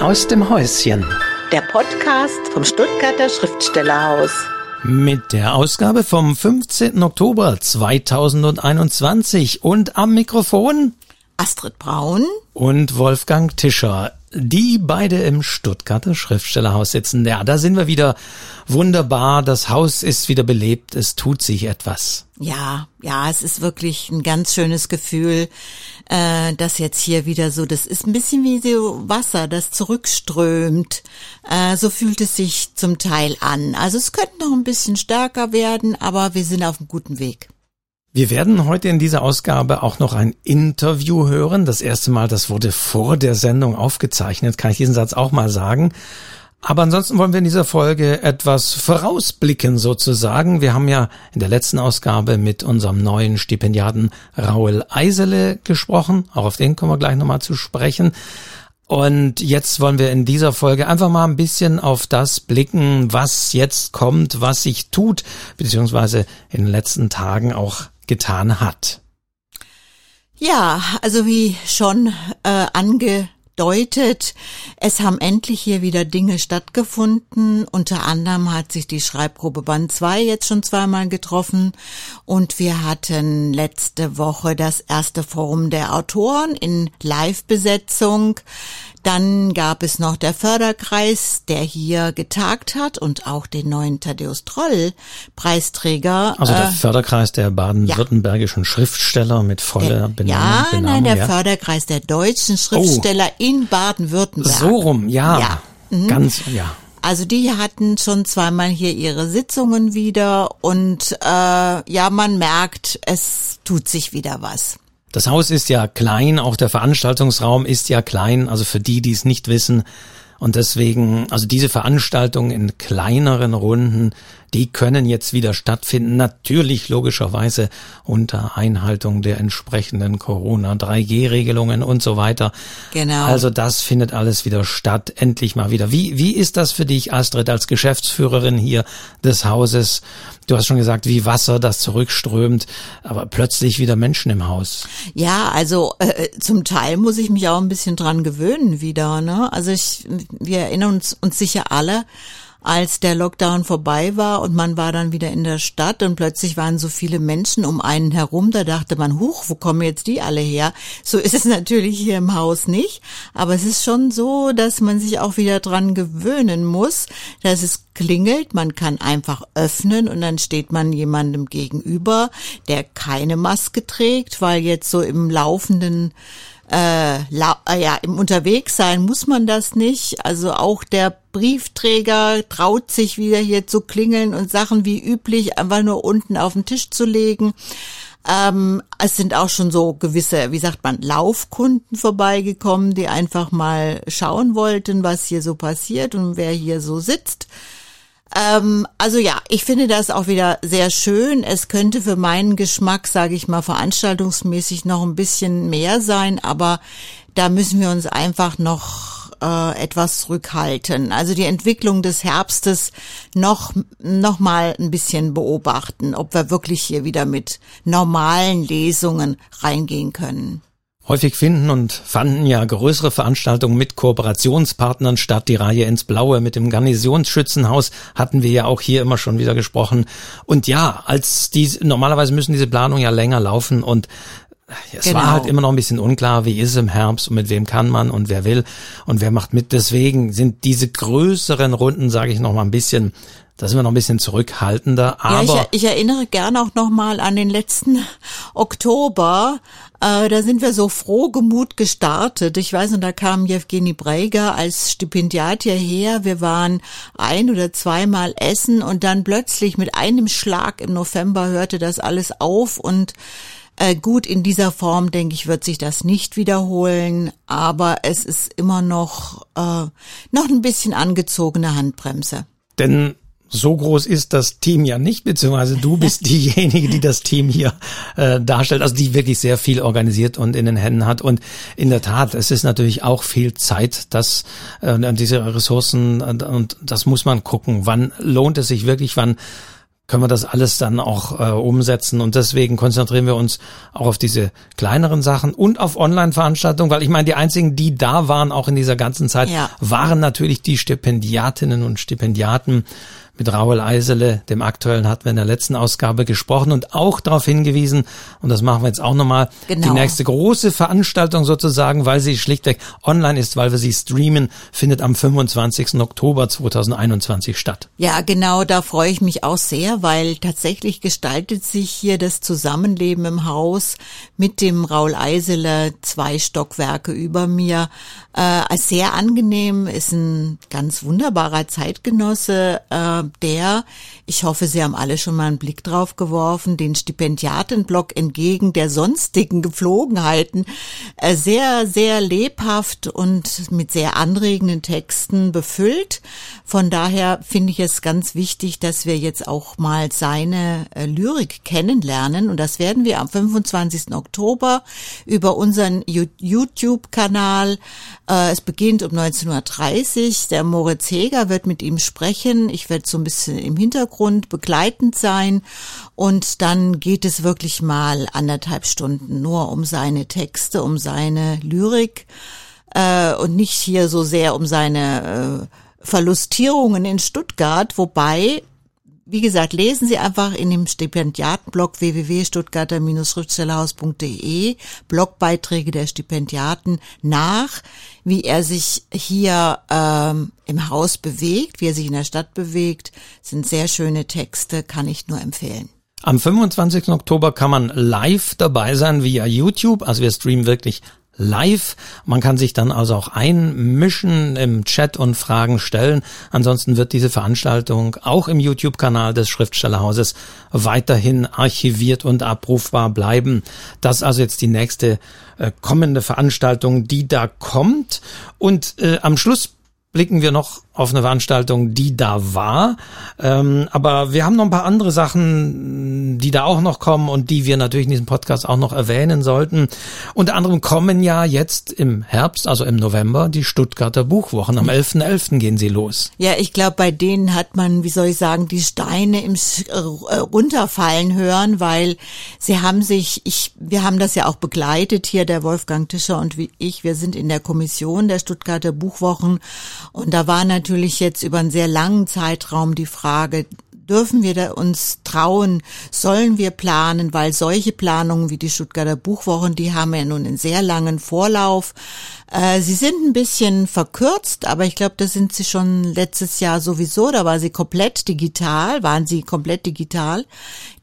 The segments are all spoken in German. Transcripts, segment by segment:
aus dem Häuschen. Der Podcast vom Stuttgarter Schriftstellerhaus. Mit der Ausgabe vom 15. Oktober 2021 und am Mikrofon Astrid Braun und Wolfgang Tischer die beide im Stuttgarter Schriftstellerhaus sitzen. Ja, da sind wir wieder wunderbar. Das Haus ist wieder belebt. Es tut sich etwas. Ja, ja, es ist wirklich ein ganz schönes Gefühl, äh, dass jetzt hier wieder so, das ist ein bisschen wie so Wasser, das zurückströmt. Äh, so fühlt es sich zum Teil an. Also es könnte noch ein bisschen stärker werden, aber wir sind auf einem guten Weg. Wir werden heute in dieser Ausgabe auch noch ein Interview hören. Das erste Mal, das wurde vor der Sendung aufgezeichnet, kann ich diesen Satz auch mal sagen. Aber ansonsten wollen wir in dieser Folge etwas vorausblicken sozusagen. Wir haben ja in der letzten Ausgabe mit unserem neuen Stipendiaten Raul Eisele gesprochen. Auch auf den kommen wir gleich nochmal zu sprechen. Und jetzt wollen wir in dieser Folge einfach mal ein bisschen auf das blicken, was jetzt kommt, was sich tut, beziehungsweise in den letzten Tagen auch getan hat. Ja, also wie schon äh, angedeutet, es haben endlich hier wieder Dinge stattgefunden. Unter anderem hat sich die Schreibgruppe Band 2 jetzt schon zweimal getroffen und wir hatten letzte Woche das erste Forum der Autoren in Live-Besetzung. Dann gab es noch der Förderkreis, der hier getagt hat und auch den neuen Thaddeus Troll Preisträger. Also der äh, Förderkreis der baden-württembergischen ja. Schriftsteller mit voller Benennung. Ja, Benennung, nein, der ja. Förderkreis der deutschen Schriftsteller oh. in Baden-Württemberg. So rum, ja. ja. Mhm. Ganz, ja. Also die hatten schon zweimal hier ihre Sitzungen wieder und äh, ja, man merkt, es tut sich wieder was. Das Haus ist ja klein, auch der Veranstaltungsraum ist ja klein, also für die, die es nicht wissen. Und deswegen, also diese Veranstaltungen in kleineren Runden, die können jetzt wieder stattfinden. Natürlich logischerweise unter Einhaltung der entsprechenden Corona-3G-Regelungen und so weiter. Genau. Also das findet alles wieder statt, endlich mal wieder. Wie, wie ist das für dich, Astrid, als Geschäftsführerin hier des Hauses? Du hast schon gesagt, wie Wasser, das zurückströmt, aber plötzlich wieder Menschen im Haus. Ja, also äh, zum Teil muss ich mich auch ein bisschen dran gewöhnen wieder. Ne? Also ich, wir erinnern uns, uns sicher alle als der Lockdown vorbei war und man war dann wieder in der Stadt und plötzlich waren so viele Menschen um einen herum, da dachte man, huch, wo kommen jetzt die alle her? So ist es natürlich hier im Haus nicht, aber es ist schon so, dass man sich auch wieder dran gewöhnen muss, dass es klingelt, man kann einfach öffnen und dann steht man jemandem gegenüber, der keine Maske trägt, weil jetzt so im laufenden äh, ja, im Unterwegssein muss man das nicht. Also auch der Briefträger traut sich wieder hier zu klingeln und Sachen wie üblich einfach nur unten auf den Tisch zu legen. Ähm, es sind auch schon so gewisse, wie sagt man, Laufkunden vorbeigekommen, die einfach mal schauen wollten, was hier so passiert und wer hier so sitzt. Ähm, also ja, ich finde das auch wieder sehr schön. Es könnte für meinen Geschmack, sage ich mal, veranstaltungsmäßig noch ein bisschen mehr sein, aber da müssen wir uns einfach noch äh, etwas zurückhalten. Also die Entwicklung des Herbstes noch noch mal ein bisschen beobachten, ob wir wirklich hier wieder mit normalen Lesungen reingehen können. Häufig finden und fanden ja größere Veranstaltungen mit Kooperationspartnern statt. Die Reihe ins Blaue mit dem Garnisonsschützenhaus hatten wir ja auch hier immer schon wieder gesprochen. Und ja, als die, normalerweise müssen diese Planungen ja länger laufen und es genau. war halt immer noch ein bisschen unklar, wie ist es im Herbst und mit wem kann man und wer will und wer macht mit. Deswegen sind diese größeren Runden, sage ich noch mal ein bisschen da sind wir noch ein bisschen zurückhaltender. Aber ja, ich, ich erinnere gerne auch noch mal an den letzten Oktober. Äh, da sind wir so frohgemut gestartet. Ich weiß, und da kam Jewgeni Breiger als Stipendiat hierher. Wir waren ein oder zweimal essen und dann plötzlich mit einem Schlag im November hörte das alles auf und äh, gut, in dieser Form, denke ich, wird sich das nicht wiederholen, aber es ist immer noch, äh, noch ein bisschen angezogene Handbremse. Denn so groß ist das Team ja nicht, beziehungsweise du bist diejenige, die das Team hier äh, darstellt, also die wirklich sehr viel organisiert und in den Händen hat. Und in der Tat, es ist natürlich auch viel Zeit, dass äh, diese Ressourcen und das muss man gucken, wann lohnt es sich wirklich, wann können wir das alles dann auch äh, umsetzen. Und deswegen konzentrieren wir uns auch auf diese kleineren Sachen und auf Online-Veranstaltungen, weil ich meine, die einzigen, die da waren, auch in dieser ganzen Zeit, ja. waren natürlich die Stipendiatinnen und Stipendiaten mit Raoul Eisele, dem aktuellen, hatten wir in der letzten Ausgabe gesprochen und auch darauf hingewiesen, und das machen wir jetzt auch nochmal, genau. die nächste große Veranstaltung sozusagen, weil sie schlichtweg online ist, weil wir sie streamen, findet am 25. Oktober 2021 statt. Ja, genau, da freue ich mich auch sehr, weil tatsächlich gestaltet sich hier das Zusammenleben im Haus mit dem Raoul Eisele, zwei Stockwerke über mir, äh, als sehr angenehm, ist ein ganz wunderbarer Zeitgenosse, äh, der, ich hoffe, Sie haben alle schon mal einen Blick drauf geworfen, den Stipendiatenblock entgegen der sonstigen Gepflogenheiten äh, sehr, sehr lebhaft und mit sehr anregenden Texten befüllt. Von daher finde ich es ganz wichtig, dass wir jetzt auch mal seine äh, Lyrik kennenlernen. Und das werden wir am 25. Oktober über unseren YouTube-Kanal. Äh, es beginnt um 19.30 Uhr. Der Moritz Heger wird mit ihm sprechen. Ich werde so ein bisschen im Hintergrund begleitend sein. Und dann geht es wirklich mal anderthalb Stunden nur um seine Texte, um seine Lyrik äh, und nicht hier so sehr um seine äh, Verlustierungen in Stuttgart, wobei wie gesagt, lesen Sie einfach in dem Stipendiatenblog www.stuttgarter-schriftstellerhaus.de Blogbeiträge der Stipendiaten nach, wie er sich hier ähm, im Haus bewegt, wie er sich in der Stadt bewegt. Das sind sehr schöne Texte, kann ich nur empfehlen. Am 25. Oktober kann man live dabei sein via YouTube. Also wir streamen wirklich live. Man kann sich dann also auch einmischen im Chat und Fragen stellen. Ansonsten wird diese Veranstaltung auch im YouTube-Kanal des Schriftstellerhauses weiterhin archiviert und abrufbar bleiben. Das ist also jetzt die nächste äh, kommende Veranstaltung, die da kommt. Und äh, am Schluss blicken wir noch auf eine Veranstaltung, die da war. Ähm, aber wir haben noch ein paar andere Sachen, die da auch noch kommen und die wir natürlich in diesem Podcast auch noch erwähnen sollten. Unter anderem kommen ja jetzt im Herbst, also im November, die Stuttgarter Buchwochen. Am 11.11. .11. gehen sie los. Ja, ich glaube, bei denen hat man, wie soll ich sagen, die Steine im äh, runterfallen hören, weil sie haben sich, ich, wir haben das ja auch begleitet hier, der Wolfgang Tischer und wie ich, wir sind in der Kommission der Stuttgarter Buchwochen und da war natürlich jetzt über einen sehr langen Zeitraum die Frage, dürfen wir da uns trauen, sollen wir planen, weil solche Planungen wie die Stuttgarter Buchwochen, die haben ja nun einen sehr langen Vorlauf. Äh, sie sind ein bisschen verkürzt, aber ich glaube, das sind sie schon letztes Jahr sowieso, da war sie komplett digital, waren sie komplett digital.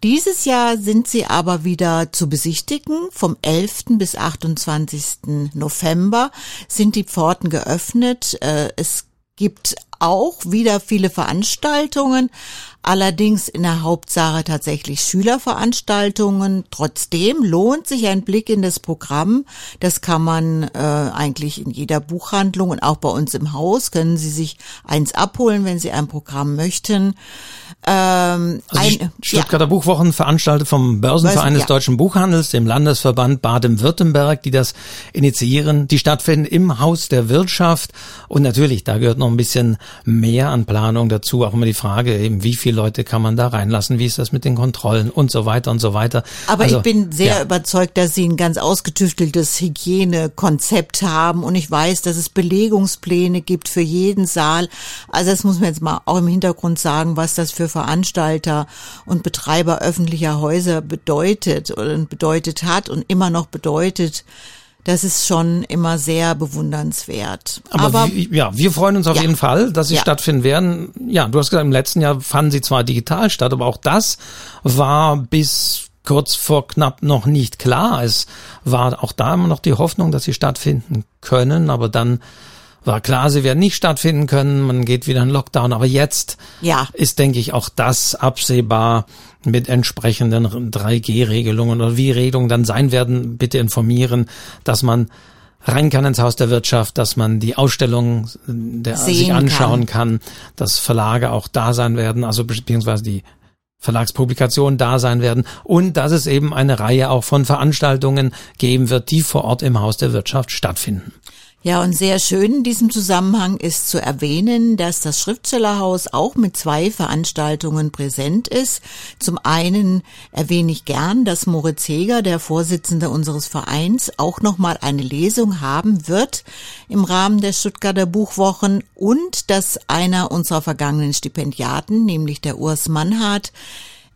Dieses Jahr sind sie aber wieder zu besichtigen. Vom 11. bis 28. November sind die Pforten geöffnet. Äh, es gibt auch wieder viele Veranstaltungen, allerdings in der Hauptsache tatsächlich Schülerveranstaltungen. Trotzdem lohnt sich ein Blick in das Programm. Das kann man äh, eigentlich in jeder Buchhandlung und auch bei uns im Haus können Sie sich eins abholen, wenn Sie ein Programm möchten. Ähm, also ein, Stuttgarter ja. Buchwochen veranstaltet vom Börsenverein des ja. Deutschen Buchhandels, dem Landesverband Baden-Württemberg, die das initiieren. Die stattfinden im Haus der Wirtschaft. Und natürlich, da gehört noch ein bisschen mehr an Planung dazu. Auch immer die Frage, eben, wie viele Leute kann man da reinlassen? Wie ist das mit den Kontrollen und so weiter und so weiter. Aber also, ich bin sehr ja. überzeugt, dass Sie ein ganz ausgetüfteltes Hygienekonzept haben. Und ich weiß, dass es Belegungspläne gibt für jeden Saal. Also das muss man jetzt mal auch im Hintergrund sagen, was das für Veranstalter und Betreiber öffentlicher Häuser bedeutet oder bedeutet hat und immer noch bedeutet. Das ist schon immer sehr bewundernswert. Aber, Aber wie, ja, wir freuen uns auf ja. jeden Fall, dass sie ja. stattfinden werden. Ja, du hast gesagt, im letzten Jahr fanden sie zwar digital statt, aber auch das war bis kurz vor knapp noch nicht klar. Es war auch da immer noch die Hoffnung, dass sie stattfinden können, aber dann war klar, sie werden nicht stattfinden können, man geht wieder in Lockdown, aber jetzt ja. ist, denke ich, auch das absehbar mit entsprechenden 3G-Regelungen oder wie Regelungen dann sein werden, bitte informieren, dass man rein kann ins Haus der Wirtschaft, dass man die Ausstellung der, sich anschauen kann. kann, dass Verlage auch da sein werden, also beziehungsweise die Verlagspublikationen da sein werden und dass es eben eine Reihe auch von Veranstaltungen geben wird, die vor Ort im Haus der Wirtschaft stattfinden. Ja, und sehr schön in diesem Zusammenhang ist zu erwähnen, dass das Schriftstellerhaus auch mit zwei Veranstaltungen präsent ist. Zum einen erwähne ich gern, dass Moritz Heger, der Vorsitzende unseres Vereins, auch nochmal eine Lesung haben wird im Rahmen der Stuttgarter Buchwochen und dass einer unserer vergangenen Stipendiaten, nämlich der Urs Mannhardt,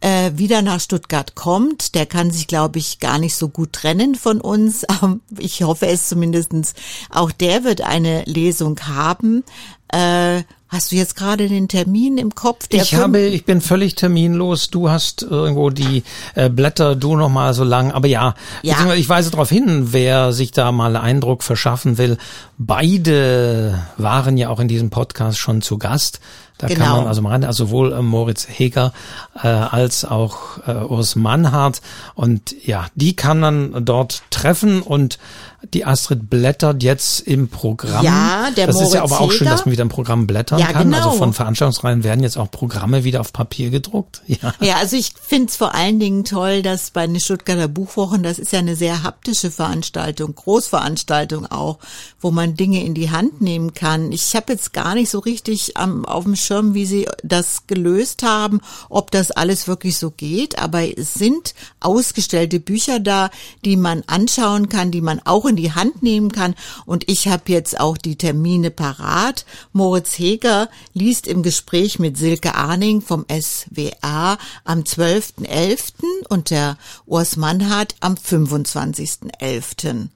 äh, wieder nach Stuttgart kommt. Der kann sich, glaube ich, gar nicht so gut trennen von uns. Ich hoffe es zumindestens. Auch der wird eine Lesung haben. Äh, Hast du jetzt gerade den Termin im Kopf? ich habe, ich bin völlig terminlos. Du hast irgendwo die äh, Blätter, du noch mal so lang. Aber ja, ja. ich weise darauf hin, wer sich da mal Eindruck verschaffen will. Beide waren ja auch in diesem Podcast schon zu Gast. Da genau. kann man also mal rein, also sowohl äh, Moritz Heger äh, als auch äh, Urs Mannhardt. Und ja, die kann man dort treffen und die Astrid blättert jetzt im Programm. Ja, der Das Moritz ist ja aber auch Heger. schön, dass man wieder im Programm Ja, kann. Also genau. von Veranstaltungsreihen werden jetzt auch Programme wieder auf Papier gedruckt. Ja. Ja, also ich finde es vor allen Dingen toll, dass bei den Stuttgarter Buchwochen, das ist ja eine sehr haptische Veranstaltung, Großveranstaltung auch, wo man Dinge in die Hand nehmen kann. Ich habe jetzt gar nicht so richtig am, auf dem Schirm, wie sie das gelöst haben, ob das alles wirklich so geht, aber es sind ausgestellte Bücher da, die man anschauen kann, die man auch in die Hand nehmen kann. Und ich habe jetzt auch die Termine parat. Moritz Heger liest im Gespräch mit Silke Arning vom SWR am 12.11. und der Urs Mannhardt am 25.11.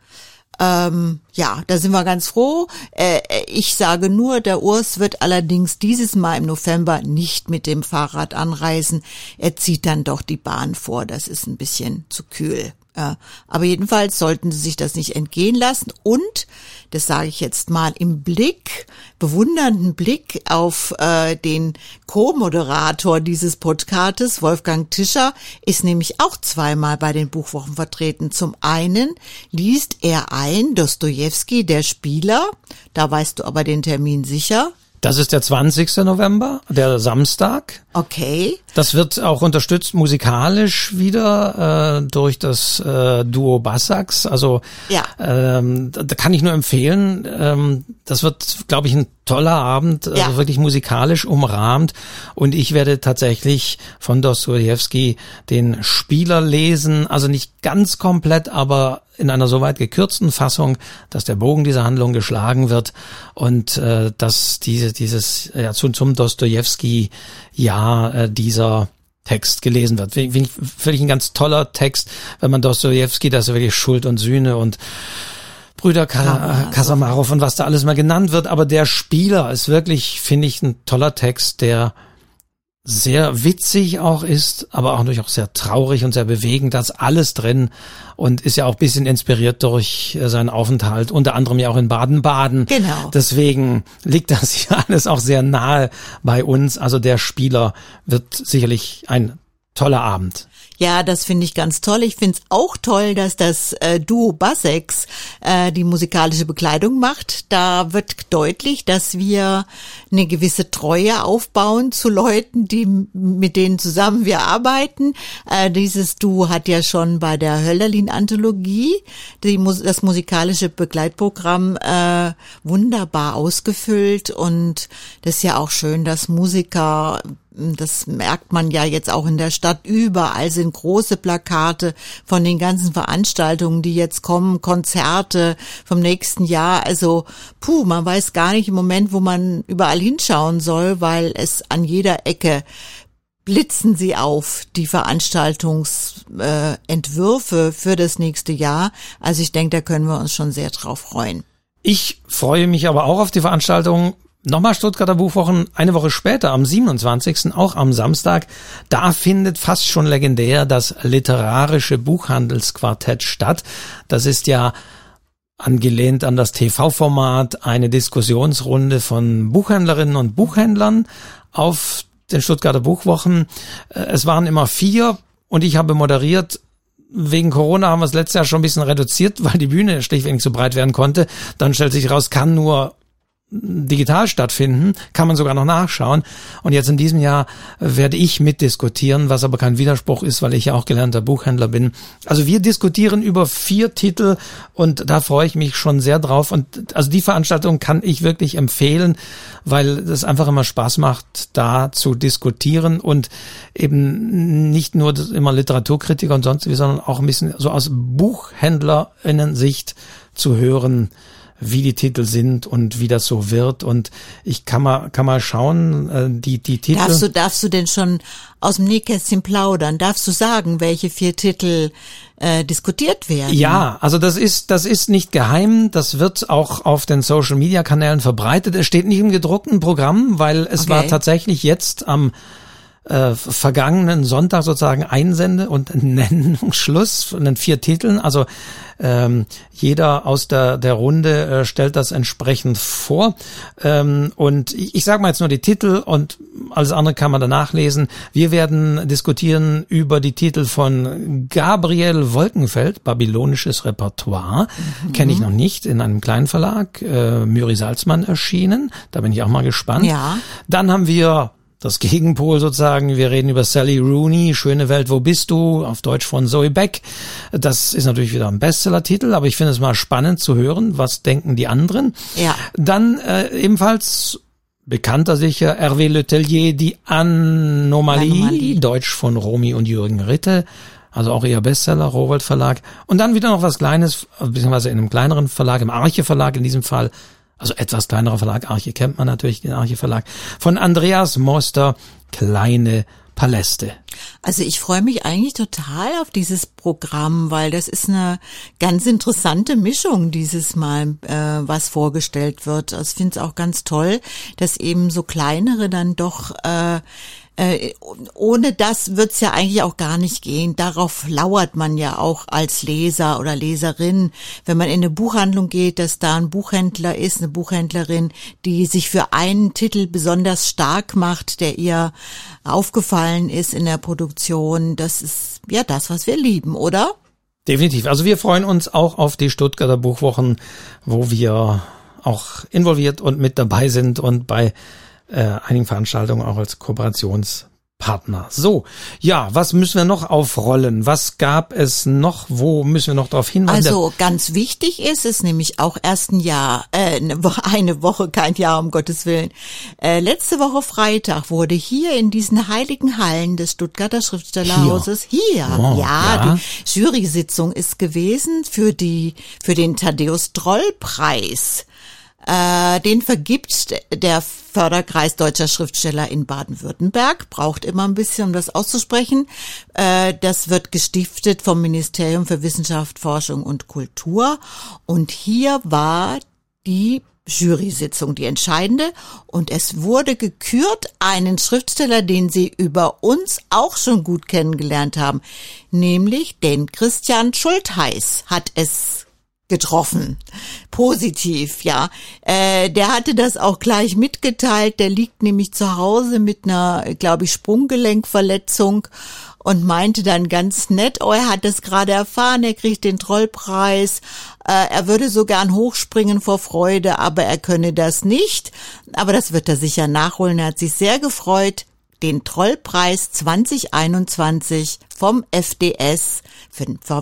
Ähm, ja, da sind wir ganz froh. Äh, ich sage nur, der Urs wird allerdings dieses Mal im November nicht mit dem Fahrrad anreisen. Er zieht dann doch die Bahn vor. Das ist ein bisschen zu kühl. Äh, aber jedenfalls sollten Sie sich das nicht entgehen lassen. Und, das sage ich jetzt mal im Blick, bewundernden Blick auf äh, den Co-Moderator dieses Podcastes, Wolfgang Tischer, ist nämlich auch zweimal bei den Buchwochen vertreten. Zum einen liest er ein Dostoevsky, der Spieler, da weißt du aber den Termin sicher. Das ist der 20. November, der Samstag. Okay. Das wird auch unterstützt musikalisch wieder äh, durch das äh, Duo Bassax. Also Ja. ähm, da, da kann ich nur empfehlen. Ähm, das wird, glaube ich, ein toller Abend, Ja. also wirklich musikalisch umrahmt. Und ich werde tatsächlich von Dostoevsky den Spieler lesen. Also nicht ganz komplett, aber in einer soweit gekürzten Fassung, dass der Bogen dieser Handlung geschlagen wird und äh, dass diese dieses ja zum, zum Dostoevsky ja äh, dieser Text gelesen wird. Finde ich wirklich ein ganz toller Text, wenn man Dostoevsky, das ist wirklich Schuld und Sühne und Brüder Ka. Kasamarov und was da alles mal genannt wird, aber der Spieler ist wirklich, finde ich, ein toller Text, der sehr witzig auch ist, aber auch natürlich auch sehr traurig und sehr bewegend. Da ist alles drin und ist ja auch ein bisschen inspiriert durch äh, seinen Aufenthalt, unter anderem ja auch in Baden-Baden. Genau. Deswegen liegt das hier alles auch sehr nahe bei uns. Also der Spieler wird sicherlich ein toller Abend. Ja, das finde ich ganz toll. Ich finde es auch toll, dass das äh, Duo Bassex äh, die musikalische Bekleidung macht. Da wird deutlich, dass wir eine gewisse Treue aufbauen zu Leuten, die mit denen zusammen wir arbeiten. Äh, dieses Duo hat ja schon bei der Hölderlin-Anthologie das musikalische Begleitprogramm äh, wunderbar ausgefüllt und das ist ja auch schön, dass Musiker das merkt man ja jetzt auch in der Stadt. Überall sind große Plakate von den ganzen Veranstaltungen, die jetzt kommen, Konzerte vom nächsten Jahr. Also, puh, man weiß gar nicht im Moment, wo man überall hinschauen soll, weil es an jeder Ecke blitzen sie auf, die Veranstaltungsentwürfe äh, für das nächste Jahr. Also ich denke, da können wir uns schon sehr drauf freuen. Ich freue mich aber auch auf die Veranstaltung. Nochmal Stuttgarter Buchwochen eine Woche später, am 27., auch am Samstag. Da findet fast schon legendär das literarische Buchhandelsquartett statt. Das ist ja angelehnt an das TV-Format eine Diskussionsrunde von Buchhändlerinnen und Buchhändlern auf den Stuttgarter Buchwochen. Äh, Es waren immer vier und ich habe moderiert wegen Corona haben wir es letztes Jahr schon ein bisschen reduziert, weil die Bühne schlichtweg nicht so breit werden konnte. Dann stellt sich raus, kann nur digital stattfinden, kann man sogar noch nachschauen. Und jetzt in diesem Jahr werde ich mitdiskutieren, was aber kein Widerspruch ist, weil ich ja auch gelernter Buchhändler bin. Also wir diskutieren über vier Titel und da freue ich mich schon sehr drauf. Und also die Veranstaltung kann ich wirklich empfehlen, weil es einfach immer Spaß macht, da zu diskutieren und eben nicht nur immer Literaturkritiker und sonst wie, sondern auch ein bisschen so aus Buchhändlerinnen-Sicht zu hören, wie die Titel sind und wie das so wird. Und ich kann mal, kann mal schauen, äh, die, die Titel. Darfst du, darfst du denn schon aus dem Nähkästchen plaudern? Darfst du sagen, welche vier Titel äh, diskutiert werden? Ja, also das ist, das ist nicht geheim. Das wird auch auf den Social Media Kanälen verbreitet. Es steht nicht im gedruckten Programm, weil es okay. war tatsächlich jetzt am äh, vergangenen Sonntag sozusagen Einsende- und Nennungsschluss von den vier Titeln. Also ähm, jeder aus der, der Runde äh, stellt das entsprechend vor. Ähm, und ich, ich sage mal jetzt nur die Titel und alles andere kann man danach lesen. Wir werden diskutieren über die Titel von Gabriel Wolkenfeld, Babylonisches Repertoire. Mhm. Kenne ich noch nicht, in einem kleinen Verlag, äh, Müri Salzmann erschienen. Da bin ich auch mal gespannt. Ja. Dann haben wir das Gegenpol sozusagen. Wir reden über Sally Rooney, Schöne Welt, wo bist du? Auf Deutsch von Zoe Beck. Das ist natürlich wieder ein Bestseller-Titel, aber ich finde es mal spannend zu hören, was denken die anderen. Ja. Dann äh, ebenfalls bekannter sicher Hervé Letellier, die Anomalie, Anomalie, Deutsch von Romy und Jürgen Ritte. Also auch eher Bestseller, Rowold Verlag. Und dann wieder noch was Kleines, beziehungsweise in einem kleineren Verlag, im Arche Verlag in diesem Fall, also etwas kleinerer Verlag, Arche kennt man natürlich, den Arche Verlag, von Andreas Moster, Kleine Paläste. Also ich freue mich eigentlich total auf dieses Programm, weil das ist eine ganz interessante Mischung dieses Mal, äh, was vorgestellt wird. Also ich finde es auch ganz toll, dass eben so kleinere dann doch äh, äh, ohne das wird's ja eigentlich auch gar nicht gehen. Darauf lauert man ja auch als Leser oder Leserin, wenn man in eine Buchhandlung geht, dass da ein Buchhändler ist, eine Buchhändlerin, die sich für einen Titel besonders stark macht, der ihr aufgefallen ist in der Produktion. Das ist ja das, was wir lieben, oder? Definitiv. Also wir freuen uns auch auf die Stuttgarter Buchwochen, wo wir auch involviert und mit dabei sind und bei äh, einigen Veranstaltungen auch als Kooperationspartner. So, ja, was müssen wir noch aufrollen? Was gab es noch? Wo müssen wir noch darauf hinweisen? Also ganz wichtig ist es nämlich auch erst ein Jahr, äh, eine Woche, kein Jahr, um Gottes Willen. Äh, letzte Woche Freitag wurde hier in diesen heiligen Hallen des Stuttgarter Schriftstellerhauses hier, hier wow, ja, ja, die Jury-Sitzung ist gewesen für die, für den Thaddeus Droll Preis. Äh, den vergibt der Förderkreis deutscher Schriftsteller in Baden-Württemberg. Braucht immer ein bisschen, um das auszusprechen. Äh, das wird gestiftet vom Ministerium für Wissenschaft, Forschung und Kultur. Und hier war die Jury-Sitzung, die entscheidende. Und es wurde gekürt einen Schriftsteller, den Sie über uns auch schon gut kennengelernt haben, nämlich den Christian Schultheiß hat es getroffen. Positiv, ja. Äh, der hatte das auch gleich mitgeteilt. Der liegt nämlich zu Hause mit einer, glaube ich, Sprunggelenkverletzung und meinte dann ganz nett, oh, er hat das gerade erfahren, er kriegt den Trollpreis. Äh, er würde so gern hochspringen vor Freude, aber er könne das nicht. Aber das wird er sicher nachholen. Er hat sich sehr gefreut den Trollpreis 2021 vom FDS,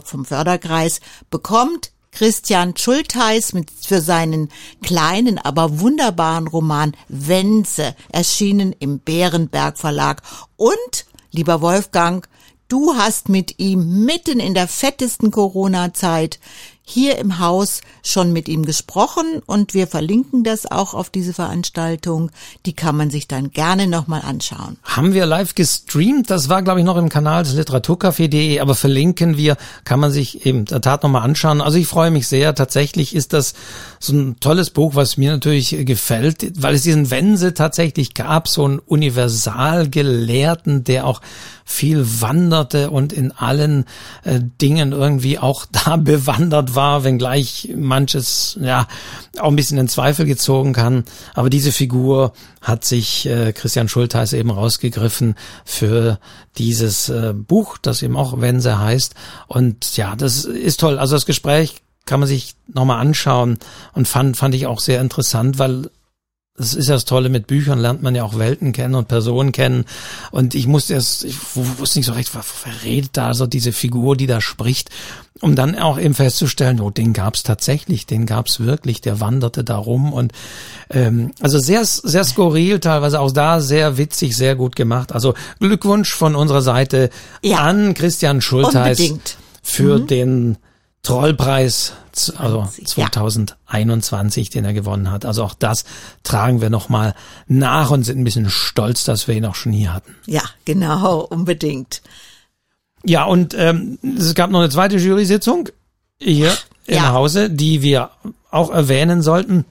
vom Förderkreis, bekommt Christian Schultheiß mit, für seinen kleinen, aber wunderbaren Roman Wense, erschienen im Bärenberg Verlag. Und, lieber Wolfgang, du hast mit ihm mitten in der fettesten Corona-Zeit hier im Haus schon mit ihm gesprochen und wir verlinken das auch auf diese Veranstaltung. Die kann man sich dann gerne nochmal anschauen. Haben wir live gestreamt? Das war, glaube ich, noch im Kanal des Literaturcafé.de, aber verlinken wir, kann man sich eben der Tat nochmal anschauen. Also ich freue mich sehr. Tatsächlich ist das so ein tolles Buch, was mir natürlich gefällt, weil es diesen Wense tatsächlich gab, so einen Universalgelehrten, der auch viel wanderte und in allen äh, Dingen irgendwie auch da bewandert war, wenngleich manches ja auch ein bisschen in Zweifel gezogen kann. Aber diese Figur hat sich äh, Christian Schultheiß eben rausgegriffen für dieses äh, Buch, das eben auch Wense heißt. Und ja, das ist toll. Also das Gespräch kann man sich nochmal anschauen und fand, fand ich auch sehr interessant, weil das ist ja das Tolle, mit Büchern lernt man ja auch Welten kennen und Personen kennen. Und ich musste erst, ich wusste nicht so recht, wer redet da so diese Figur, die da spricht, um dann auch eben festzustellen, oh, den gab's tatsächlich, den gab's wirklich, der wanderte da rum und ähm, also sehr, sehr skurril, teilweise auch da sehr witzig, sehr gut gemacht. Also Glückwunsch von unserer Seite ja. an Christian Schulteis Unbedingt. für mhm. den Trollpreis, also 2021, ja. den er gewonnen hat. Also auch das tragen wir nochmal nach und sind ein bisschen stolz, dass wir ihn auch schon hier hatten. Ja, genau, unbedingt. Ja, und ähm, es gab noch eine zweite Jury-Sitzung hier im ja. Hause, die wir auch erwähnen sollten.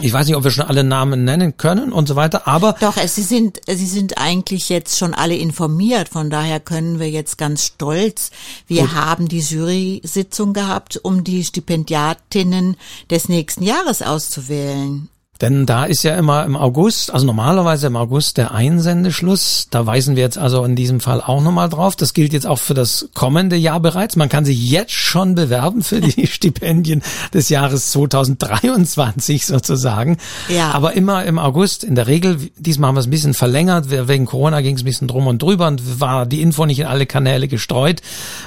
Ich weiß nicht, ob wir schon alle Namen nennen können und so weiter, aber. Doch, sie sind, sie sind eigentlich jetzt schon alle informiert. Von daher können wir jetzt ganz stolz. Wir Gut. haben die Jury-Sitzung gehabt, um die Stipendiatinnen des nächsten Jahres auszuwählen. Denn da ist ja immer im August, also normalerweise im August der Einsendeschluss. Da weisen wir jetzt also in diesem Fall auch nochmal drauf. Das gilt jetzt auch für das kommende Jahr bereits. Man kann sich jetzt schon bewerben für die Stipendien des Jahres 2023 sozusagen. Ja. Aber immer im August. In der Regel, diesmal haben wir es ein bisschen verlängert. Wegen Corona ging es ein bisschen drum und drüber und war die Info nicht in alle Kanäle gestreut.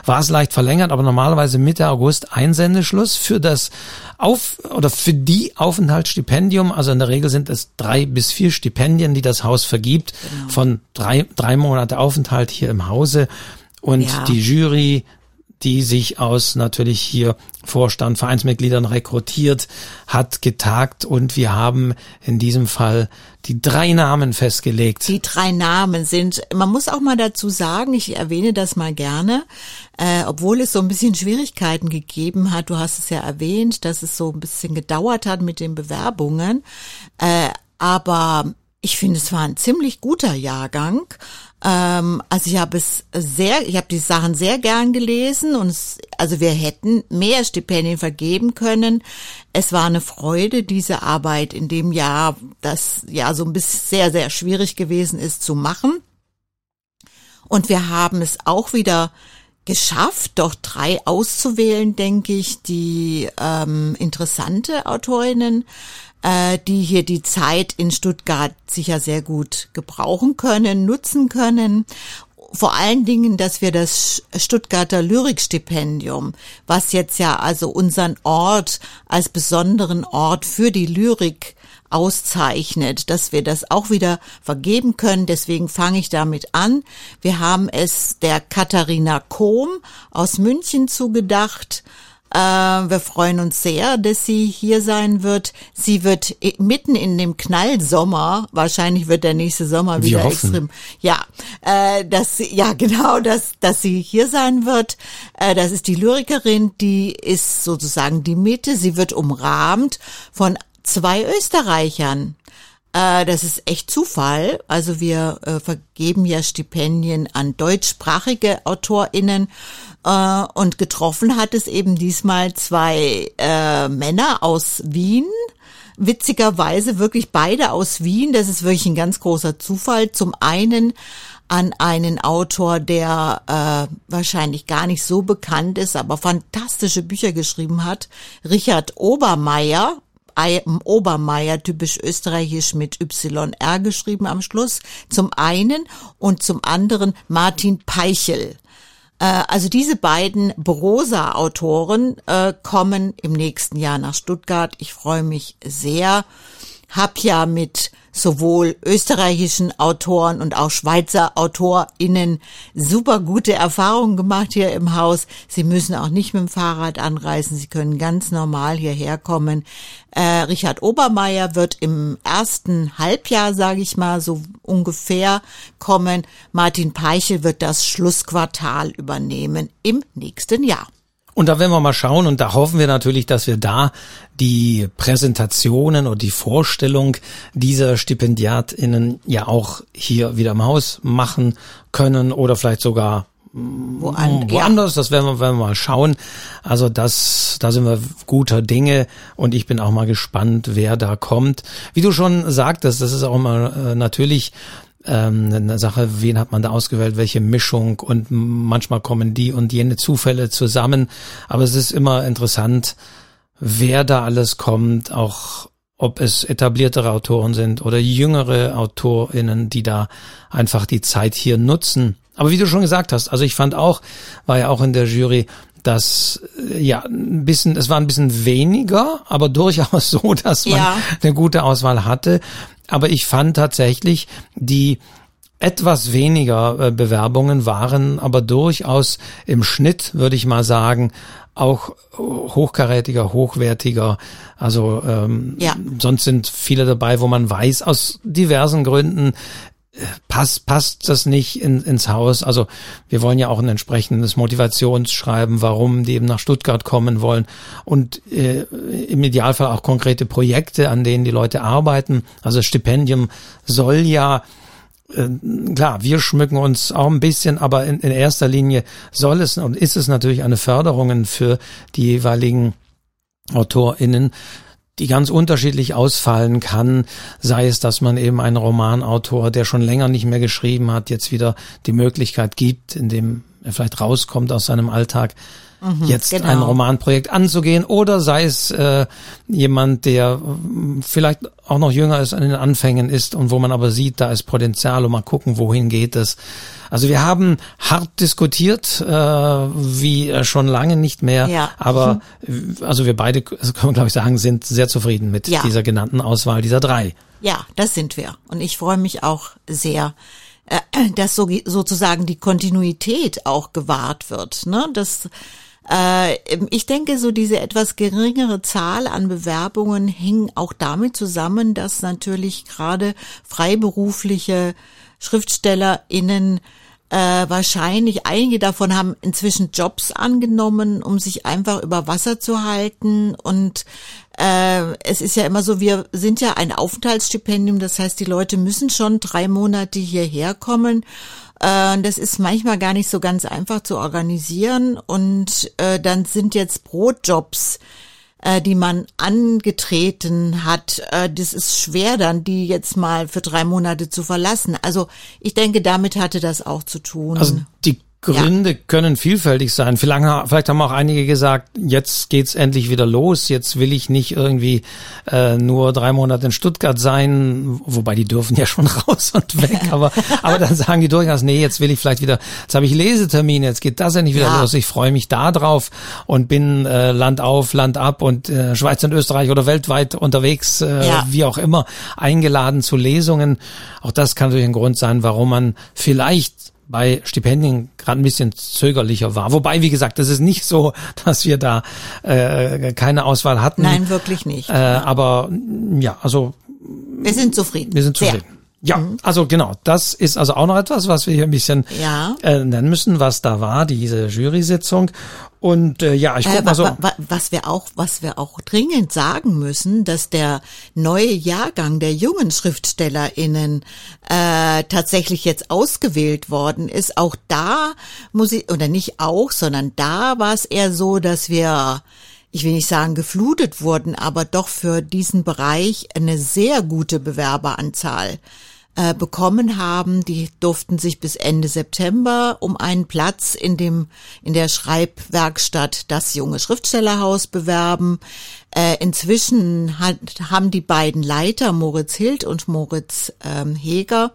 War es leicht verlängert, aber normalerweise Mitte August Einsendeschluss für das auf oder für die Aufenthaltsstipendium, also in der Regel sind es drei bis vier Stipendien, die das Haus vergibt, genau. von drei, drei Monate Aufenthalt hier im Hause. Und ja. die Jury die sich aus natürlich hier Vorstand, Vereinsmitgliedern rekrutiert, hat getagt und wir haben in diesem Fall die drei Namen festgelegt. Die drei Namen sind, man muss auch mal dazu sagen, ich erwähne das mal gerne, äh, obwohl es so ein bisschen Schwierigkeiten gegeben hat, du hast es ja erwähnt, dass es so ein bisschen gedauert hat mit den Bewerbungen, äh, aber ich finde, es war ein ziemlich guter Jahrgang. Ähm, also ich habe es sehr, ich habe die Sachen sehr gern gelesen und es, also wir hätten mehr Stipendien vergeben können. Es war eine Freude, diese Arbeit in dem Jahr, das ja so ein bisschen sehr, sehr schwierig gewesen ist zu machen. Und wir haben es auch wieder geschafft, doch drei auszuwählen, denke ich, die ähm, interessante Autorinnen äh, die hier die Zeit in Stuttgart sicher sehr gut gebrauchen können, nutzen können vor allen Dingen, dass wir das Stuttgarter Lyrikstipendium, was jetzt ja also unseren Ort als besonderen Ort für die Lyrik auszeichnet, dass wir das auch wieder vergeben können. Deswegen fange ich damit an. Wir haben es der Katharina Kohm aus München zugedacht. Äh, wir freuen uns sehr, dass sie hier sein wird. Sie wird mitten in dem Knallsommer, wahrscheinlich wird der nächste Sommer wieder extrem. Ja, äh, dass ja genau, dass dass sie hier sein wird. Äh, das ist die Lyrikerin, die ist sozusagen die Mitte. Sie wird umrahmt von zwei Österreichern. Äh, das ist echt Zufall. Also wir äh, vergeben ja Stipendien an deutschsprachige AutorInnen äh, und getroffen hat es eben diesmal zwei äh, Männer aus Wien. Witzigerweise wirklich beide aus Wien. Das ist wirklich ein ganz großer Zufall. Zum einen an einen Autor, der äh, wahrscheinlich gar nicht so bekannt ist, aber fantastische Bücher geschrieben hat, Richard Obermeier, Obermeier, typisch österreichisch mit YR geschrieben am Schluss, zum einen und zum anderen Martin Peichel. Äh, also diese beiden Brosa-Autoren äh, kommen im nächsten Jahr nach Stuttgart. Ich freue mich sehr. Hab ja mit sowohl österreichischen Autoren und auch Schweizer AutorInnen super gute Erfahrungen gemacht hier im Haus. Sie müssen auch nicht mit dem Fahrrad anreisen. Sie können ganz normal hierher kommen. Äh, Richard Obermeier wird im ersten Halbjahr, sage ich mal, so ungefähr kommen. Martin Peichel wird das Schlussquartal übernehmen im nächsten Jahr. Und da werden wir mal schauen und da hoffen wir natürlich, dass wir da die Präsentationen und die Vorstellung dieser StipendiatInnen ja auch hier wieder im Haus machen können oder vielleicht sogar Woand, woanders, ja. das werden wir, werden wir mal schauen. Also das, da sind wir guter Dinge und ich bin auch mal gespannt, wer da kommt. Wie du schon sagtest, das ist auch immer äh, natürlich ähm, eine Sache, wen hat man da ausgewählt, welche Mischung und manchmal kommen die und jene Zufälle zusammen. Aber es ist immer interessant, wer da alles kommt, auch ob es etabliertere Autoren sind oder jüngere AutorInnen, die da einfach die Zeit hier nutzen. Aber wie du schon gesagt hast, also ich fand auch, war ja auch in der Jury, dass ja ein bisschen, es war ein bisschen weniger, aber durchaus so, dass man ja. eine gute Auswahl hatte. Aber ich fand tatsächlich die etwas weniger äh, Bewerbungen waren aber durchaus im Schnitt, würde ich mal sagen, auch hochkarätiger, hochwertiger. Also ähm, ja. sonst sind viele dabei, wo man weiß, aus diversen Gründen passt passt das nicht in, ins Haus. Also wir wollen ja auch ein entsprechendes Motivationsschreiben, warum die eben nach Stuttgart kommen wollen und äh, im Idealfall auch konkrete Projekte, an denen die Leute arbeiten. Also Stipendium soll ja äh, klar, wir schmücken uns auch ein bisschen, aber in, in erster Linie soll es und ist es natürlich eine Förderung für die jeweiligen AutorInnen, die ganz unterschiedlich ausfallen kann, sei es, dass man eben einen Romanautor, der schon länger nicht mehr geschrieben hat, jetzt wieder die Möglichkeit gibt, indem er vielleicht rauskommt aus seinem Alltag, mhm, jetzt genau. ein Romanprojekt anzugehen oder sei es äh, jemand, der äh, vielleicht auch noch jünger ist, an den Anfängen ist und wo man aber sieht, da ist Potenzial und mal gucken, wohin geht es. Also wir haben hart diskutiert, äh, wie schon lange nicht mehr, ja. aber mhm. also wir beide, also können wir glaube ich sagen, sind sehr zufrieden mit ja. dieser genannten Auswahl dieser drei. Ja, das sind wir. Und ich freue mich auch sehr, äh, dass so, sozusagen die Kontinuität auch gewahrt wird. Ne? Das äh, ich denke, so diese etwas geringere Zahl an Bewerbungen hing auch damit zusammen, dass natürlich gerade freiberufliche SchriftstellerInnen äh, wahrscheinlich einige davon haben inzwischen Jobs angenommen, um sich einfach über Wasser zu halten. Und äh, es ist ja immer so, wir sind ja ein Aufenthaltsstipendium, das heißt, die Leute müssen schon drei Monate hierher kommen. Äh, das ist manchmal gar nicht so ganz einfach zu organisieren. Und äh, dann sind jetzt Brotjobs äh, die man angetreten hat, äh, das ist schwer dann, die jetzt mal für drei Monate zu verlassen. Also ich denke, damit hatte das auch zu tun. Also die Gründe ja. können vielfältig sein. Vielleicht, vielleicht haben auch einige gesagt, jetzt geht's endlich wieder los. Jetzt will ich nicht irgendwie äh, nur drei Monate in Stuttgart sein, wobei die dürfen ja schon raus und weg. Aber, aber dann sagen die durchaus, nee, jetzt will ich vielleicht wieder, jetzt habe ich Lesetermine, jetzt geht das endlich wieder ja. los. Ich freue mich da drauf und bin äh, Land auf, Land ab und äh, Schweiz und Österreich oder weltweit unterwegs, äh, ja. wie auch immer, eingeladen zu Lesungen. Auch das kann natürlich ein Grund sein, warum man vielleicht bei Stipendien gerade ein bisschen zögerlicher war. Wobei, wie gesagt, das ist nicht so, dass wir da äh, keine Auswahl hatten. Nein, wirklich nicht. Äh, aber ja, also wir sind zufrieden. Wir sind zufrieden. Sehr. Ja, mhm. also genau, das ist also auch noch etwas, was wir hier ein bisschen ja. äh, nennen müssen, was da war, diese Jury-Sitzung. Und äh, ja, ich guck äh, mal so. Was wir auch, was wir auch dringend sagen müssen, dass der neue Jahrgang der jungen SchriftstellerInnen äh, tatsächlich jetzt ausgewählt worden ist. Auch da muss ich, oder nicht auch, sondern da war es eher so, dass wir ich will nicht sagen geflutet wurden, aber doch für diesen Bereich eine sehr gute Bewerberanzahl äh, bekommen haben. Die durften sich bis Ende September um einen Platz in dem in der Schreibwerkstatt das junge Schriftstellerhaus bewerben. Äh, inzwischen hat, haben die beiden Leiter Moritz Hild und Moritz ähm, Heger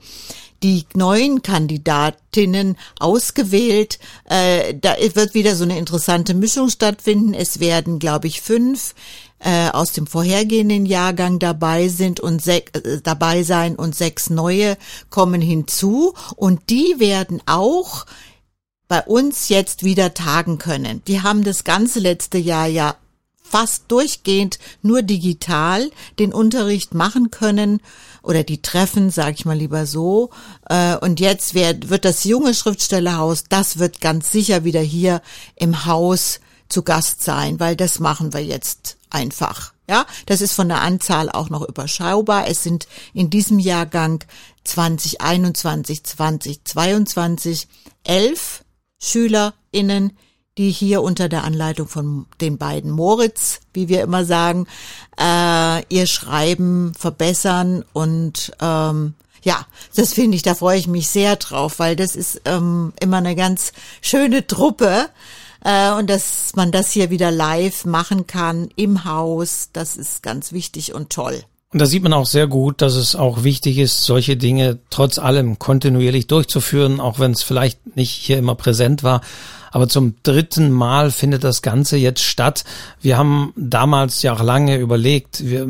die neuen Kandidatinnen ausgewählt. Äh, da wird wieder so eine interessante Mischung stattfinden. Es werden, glaube ich, fünf äh, aus dem vorhergehenden Jahrgang dabei sind und äh, dabei sein und sechs neue kommen hinzu und die werden auch bei uns jetzt wieder tagen können. Die haben das ganze letzte Jahr ja fast durchgehend nur digital den Unterricht machen können oder die Treffen, sage ich mal lieber so. Äh, und jetzt wird, wird das junge Schriftstellerhaus, das wird ganz sicher wieder hier im Haus zu Gast sein, weil das machen wir jetzt einfach. Ja, das ist von der Anzahl auch noch überschaubar. Es sind in diesem Jahrgang 2021, 2022 elf SchülerInnen, die hier unter der Anleitung von den beiden Moritz, wie wir immer sagen, äh, ihr Schreiben verbessern und ähm, ja, das finde ich, da freue ich mich sehr drauf, weil das ist ähm, immer eine ganz schöne Truppe äh, und dass man das hier wieder live machen kann im Haus, das ist ganz wichtig und toll. Und da sieht man auch sehr gut, dass es auch wichtig ist, solche Dinge trotz allem kontinuierlich durchzuführen, auch wenn es vielleicht nicht hier immer präsent war. Aber zum dritten Mal findet das Ganze jetzt statt. Wir haben damals ja auch lange überlegt, wir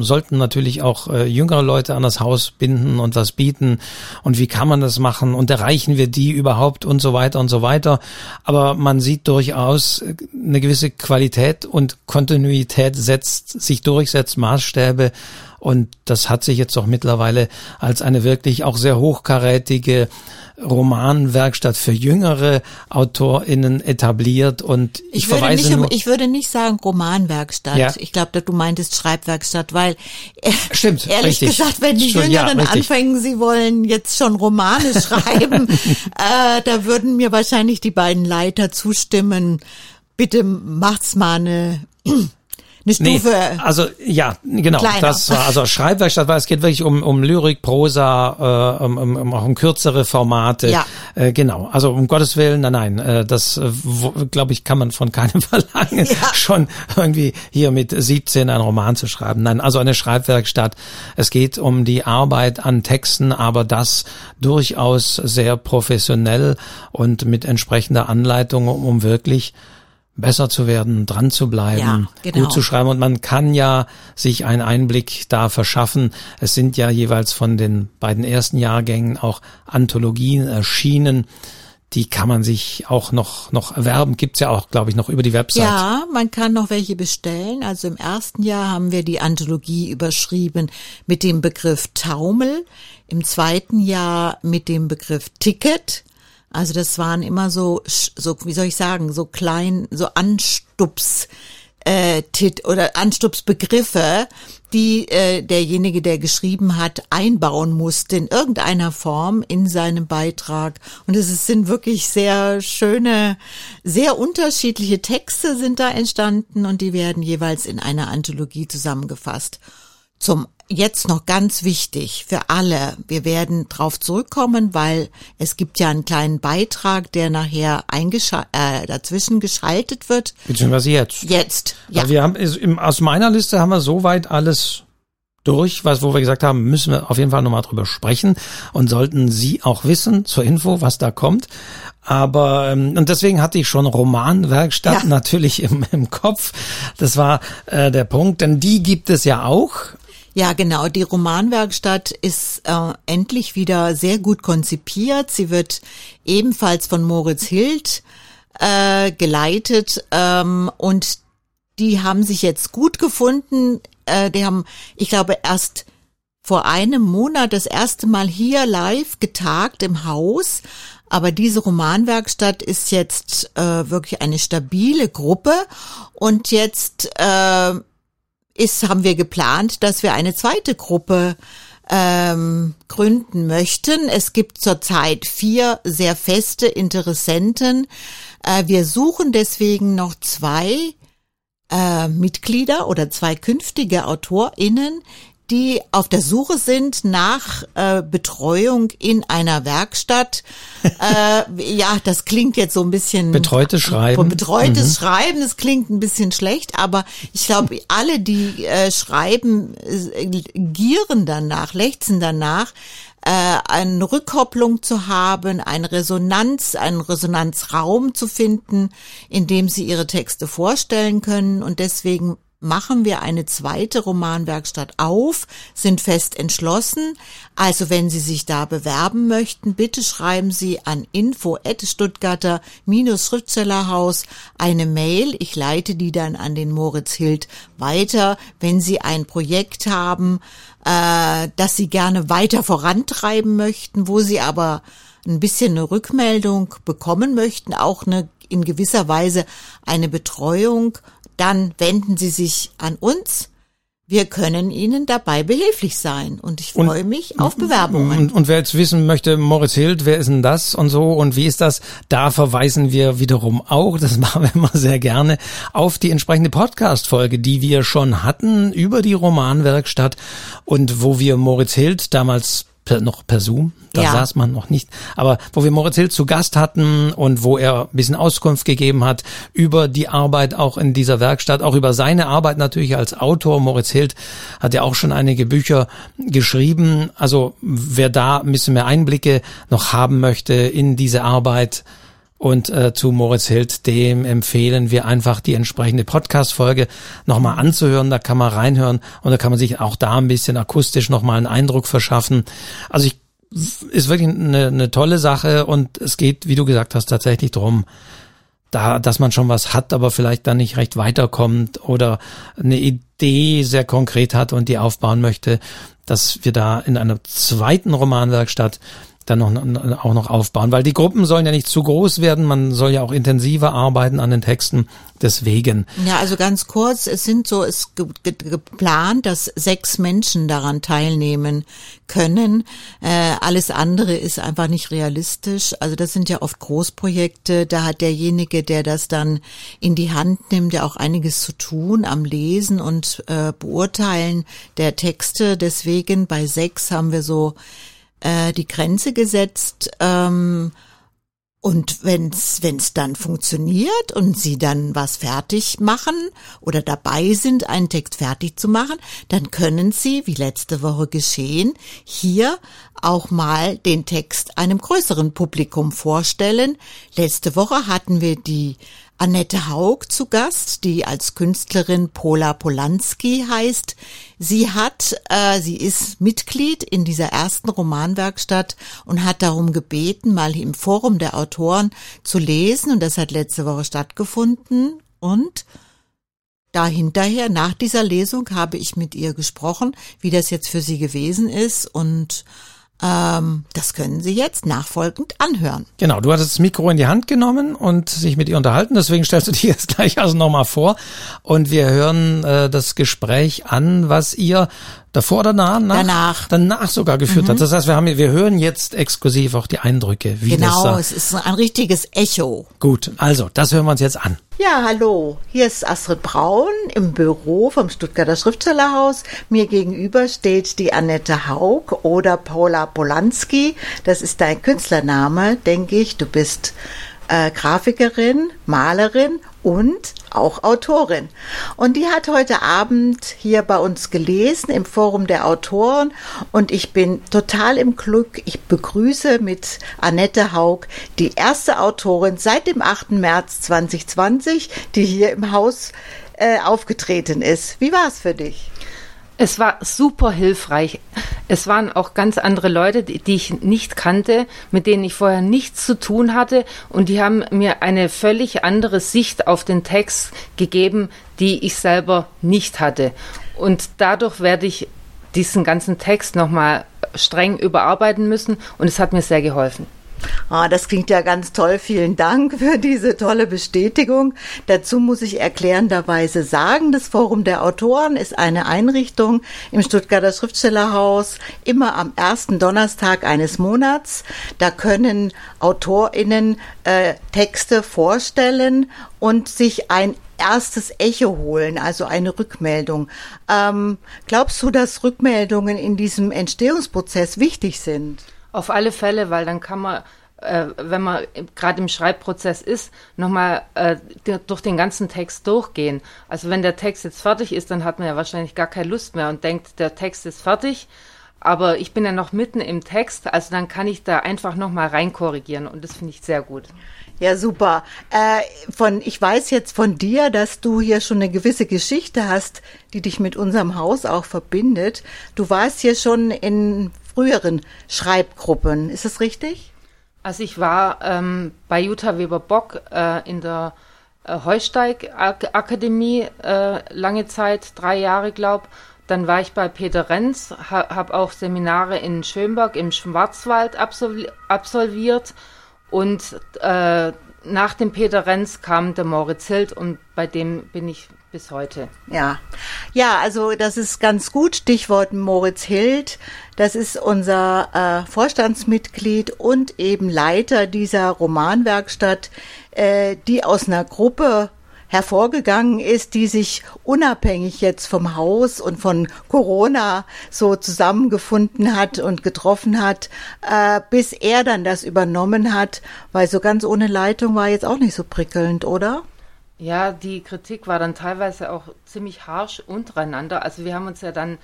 sollten natürlich auch äh, jüngere Leute an das Haus binden und was bieten. Und wie kann man das machen? Und erreichen wir die überhaupt und so weiter und so weiter. Aber man sieht durchaus äh, eine gewisse Qualität und Kontinuität setzt sich durch, setzt Maßstäbe und das hat sich jetzt auch mittlerweile als eine wirklich auch sehr hochkarätige Romanwerkstatt für jüngere AutorInnen etabliert und ich, ich würde verweise nicht, nur, Ich würde nicht sagen Romanwerkstatt. Ja. Ich glaube, du meintest Schreibwerkstatt, weil äh, Stimmt, ehrlich richtig. gesagt, wenn die ja, Jüngeren richtig. anfangen, sie wollen jetzt schon Romane schreiben, äh, da würden mir wahrscheinlich die beiden Leiter zustimmen. Bitte macht's mal eine, eine Nee, Stufe. also ja, genau. kleiner. Das war also Schreibwerkstatt, weil es geht wirklich um, um Lyrik, Prosa, äh, um, um, um auch um kürzere Formate. Ja. Äh, genau. Also um Gottes Willen, nein, nein. Äh, das äh, glaube ich kann man von keinem verlangen, Ja. schon irgendwie hier mit 17 einen Roman zu schreiben. Nein, also eine Schreibwerkstatt. Es geht um die Arbeit an Texten, aber das durchaus sehr professionell und mit entsprechender Anleitung, um wirklich besser zu werden, dran zu bleiben, Ja, genau. gut zu schreiben. Und man kann ja sich einen Einblick da verschaffen. Es sind ja jeweils von den beiden ersten Jahrgängen auch Anthologien erschienen. Die kann man sich auch noch, noch erwerben. Gibt's ja auch, glaube ich, noch über die Website. Ja, man kann noch welche bestellen. Also im ersten Jahr haben wir die Anthologie überschrieben mit dem Begriff Taumel, im zweiten Jahr mit dem Begriff Ticket. Also das waren immer so, so wie soll ich sagen, so klein, so Anstups äh, oder Anstupsbegriffe, die äh, derjenige, der geschrieben hat, einbauen musste in irgendeiner Form in seinem Beitrag. Und es sind wirklich sehr schöne, sehr unterschiedliche Texte sind da entstanden und die werden jeweils in einer Anthologie zusammengefasst. Zum jetzt noch ganz wichtig für alle. Wir werden drauf zurückkommen, weil es gibt ja einen kleinen Beitrag, der nachher äh, dazwischen geschaltet wird. Beziehungsweise jetzt. Jetzt, ja. Also wir haben, im- aus meiner Liste haben wir soweit alles durch, was, wo wir gesagt haben, müssen wir auf jeden Fall nochmal drüber sprechen und sollten Sie auch wissen zur Info, was da kommt. Aber ähm, und deswegen hatte ich schon Romanwerkstatt Ja. natürlich im, im Kopf. Das war äh, der Punkt, denn die gibt es ja auch. Ja, genau. Die Romanwerkstatt ist äh, endlich wieder sehr gut konzipiert. Sie wird ebenfalls von Moritz Hild äh, geleitet ähm, und die haben sich jetzt gut gefunden. Äh, die haben, ich glaube, erst vor einem Monat das erste Mal hier live getagt im Haus. Aber diese Romanwerkstatt ist jetzt äh, wirklich eine stabile Gruppe und jetzt äh, ist, haben wir geplant, dass wir eine zweite Gruppe ähm, gründen möchten. Es gibt zurzeit vier sehr feste Interessenten. Äh, wir suchen deswegen noch zwei äh, Mitglieder oder zwei künftige AutorInnen, die auf der Suche sind nach äh, Betreuung in einer Werkstatt. äh, ja, das klingt jetzt so ein bisschen Betreutes Schreiben. Betreutes Schreiben, das klingt ein bisschen schlecht, aber ich glaube, alle, die äh, schreiben, äh, gieren danach, lechzen danach, äh, eine Rückkopplung zu haben, eine Resonanz, einen Resonanzraum zu finden, in dem sie ihre Texte vorstellen können. Und deswegen machen wir eine zweite Romanwerkstatt auf, sind fest entschlossen. Also wenn Sie sich da bewerben möchten, bitte schreiben Sie an info Stuttgarter-Schriftstellerhaus eine Mail. Ich leite die dann an den Moritz Hild weiter, wenn Sie ein Projekt haben, äh, das Sie gerne weiter vorantreiben möchten, wo Sie aber ein bisschen eine Rückmeldung bekommen möchten, auch eine in gewisser Weise eine Betreuung, dann wenden Sie sich an uns. Wir können Ihnen dabei behilflich sein. Und ich freue mich auf Bewerbungen. Und, und wer jetzt wissen möchte, Moritz Hild, wer ist denn das und so? Und wie ist das, da verweisen wir wiederum auch, das machen wir immer sehr gerne, auf die entsprechende Podcast-Folge, die wir schon hatten über die Romanwerkstatt und wo wir Moritz Hild damals per, noch per Zoom, da Ja. saß man noch nicht, aber wo wir Moritz Hild zu Gast hatten und wo er ein bisschen Auskunft gegeben hat über die Arbeit auch in dieser Werkstatt, auch über seine Arbeit natürlich als Autor. Moritz Hild hat ja auch schon einige Bücher geschrieben. Also wer da ein bisschen mehr Einblicke noch haben möchte in diese Arbeit, und äh, zu Moritz Hild, dem empfehlen wir einfach die entsprechende Podcast-Folge nochmal anzuhören. Da kann man reinhören und da kann man sich auch da ein bisschen akustisch nochmal einen Eindruck verschaffen. Also ich ist wirklich eine, eine tolle Sache und es geht, wie du gesagt hast, tatsächlich drum, da, dass man schon was hat, aber vielleicht dann nicht recht weiterkommt oder eine Idee sehr konkret hat und die aufbauen möchte, dass wir da in einer zweiten Romanwerkstatt dann noch, auch noch aufbauen, weil die Gruppen sollen ja nicht zu groß werden, man soll ja auch intensiver arbeiten an den Texten, deswegen. Ja, also ganz kurz, es sind so, es geplant, dass sechs Menschen daran teilnehmen können. Äh, alles andere ist einfach nicht realistisch. Also das sind ja oft Großprojekte, da hat derjenige, der das dann in die Hand nimmt, ja auch einiges zu tun am Lesen und äh, Beurteilen der Texte. Deswegen bei sechs haben wir so äh, die Grenze gesetzt. Ähm, und wenn's wenn's dann funktioniert und sie dann was fertig machen oder dabei sind, einen Text fertig zu machen, dann können sie, wie letzte Woche geschehen, hier auch mal den Text einem größeren Publikum vorstellen. Letzte Woche hatten wir die Annette Haug zu Gast, die als Künstlerin Pola Polanski heißt. Sie hat, äh, sie ist Mitglied in dieser ersten Romanwerkstatt und hat darum gebeten, mal im Forum der Autoren zu lesen. Und das hat letzte Woche stattgefunden. Und da hinterher, nach dieser Lesung, habe ich mit ihr gesprochen, wie das jetzt für sie gewesen ist. Und ähm, das können Sie jetzt nachfolgend anhören. Genau, du hattest das Mikro in die Hand genommen und sich mit ihr unterhalten, deswegen stellst du dir jetzt gleich also nochmal vor und wir hören äh, das Gespräch an, was ihr davor oder danach? Danach. Danach sogar geführt hat. Das heißt, wir haben, wir hören jetzt exklusiv auch die Eindrücke, wie das Genau, da. es ist ein richtiges Echo. Gut, also, das hören wir uns jetzt an. Ja, hallo. Hier ist Astrid Braun im Büro vom Stuttgarter Schriftstellerhaus. Mir gegenüber steht die Annette Haug oder Paula Polanski. Das ist dein Künstlername, denke ich. Du bist äh, Grafikerin, Malerin und auch Autorin. Und die hat heute Abend hier bei uns gelesen im Forum der Autoren und ich bin total im Glück. Ich begrüße mit Annette Haug die erste Autorin seit dem 8. März 2020, die hier im Haus äh, aufgetreten ist. Wie war es für dich? Es war super hilfreich. Es waren auch ganz andere Leute, die, die ich nicht kannte, mit denen ich vorher nichts zu tun hatte und die haben mir eine völlig andere Sicht auf den Text gegeben, die ich selber nicht hatte. Und dadurch werde ich diesen ganzen Text nochmal streng überarbeiten müssen und es hat mir sehr geholfen. Ah, das klingt ja ganz toll. Vielen Dank für diese tolle Bestätigung. Dazu muss ich erklärenderweise sagen, das Forum der Autoren ist eine Einrichtung im Stuttgarter Schriftstellerhaus, immer am ersten Donnerstag eines Monats. Da können AutorInnen äh, Texte vorstellen und sich ein erstes Echo holen, also eine Rückmeldung. Ähm, glaubst du, dass Rückmeldungen in diesem Entstehungsprozess wichtig sind? Auf alle Fälle, weil dann kann man, äh, wenn man gerade im Schreibprozess ist, nochmal äh, durch den ganzen Text durchgehen. Also wenn der Text jetzt fertig ist, dann hat man ja wahrscheinlich gar keine Lust mehr und denkt, der Text ist fertig. Aber ich bin ja noch mitten im Text, also dann kann ich da einfach nochmal reinkorrigieren und das finde ich sehr gut. Ja, super. Äh, von, ich weiß jetzt von dir, dass du hier schon eine gewisse Geschichte hast, die dich mit unserem Haus auch verbindet. Du warst hier schon in früheren Schreibgruppen. Ist das richtig? Also ich war ähm, bei Jutta Weber Bock äh, in der äh, Heusteig Ak Akademie äh, lange Zeit, drei Jahre glaub. Dann war ich bei Peter Renz, ha habe auch Seminare in Schönberg im Schwarzwald absolvi absolviert und äh, nach dem Peter Renz kam der Moritz Hild und bei dem bin ich bis heute. Ja, ja, also das ist ganz gut. Stichwort Moritz Hild. Das ist unser äh, Vorstandsmitglied und eben Leiter dieser Romanwerkstatt, äh, die aus einer Gruppe hervorgegangen ist, die sich unabhängig jetzt vom Haus und von Corona so zusammengefunden hat und getroffen hat, äh, bis er dann das übernommen hat, weil so ganz ohne Leitung war jetzt auch nicht so prickelnd, oder? Ja, die Kritik war dann teilweise auch ziemlich harsch untereinander. Also wir haben uns ja dann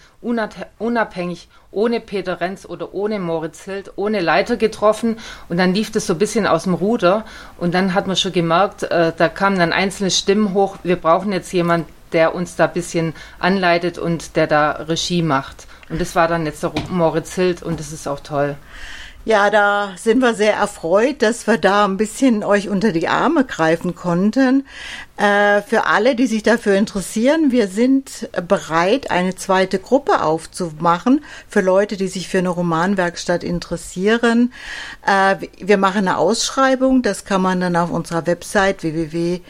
unabhängig ohne Peter Renz oder ohne Moritz Hild, ohne Leiter getroffen und dann lief das so ein bisschen aus dem Ruder und dann hat man schon gemerkt, äh, da kamen dann einzelne Stimmen hoch, wir brauchen jetzt jemand, der uns da ein bisschen anleitet und der da Regie macht. Und das war dann jetzt der Moritz Hild und das ist auch toll. Ja, da sind wir sehr erfreut, dass wir da ein bisschen euch unter die Arme greifen konnten. Äh, für alle, die sich dafür interessieren, wir sind bereit, eine zweite Gruppe aufzumachen für Leute, die sich für eine Romanwerkstatt interessieren. Äh, wir machen eine Ausschreibung, das kann man dann auf unserer Website www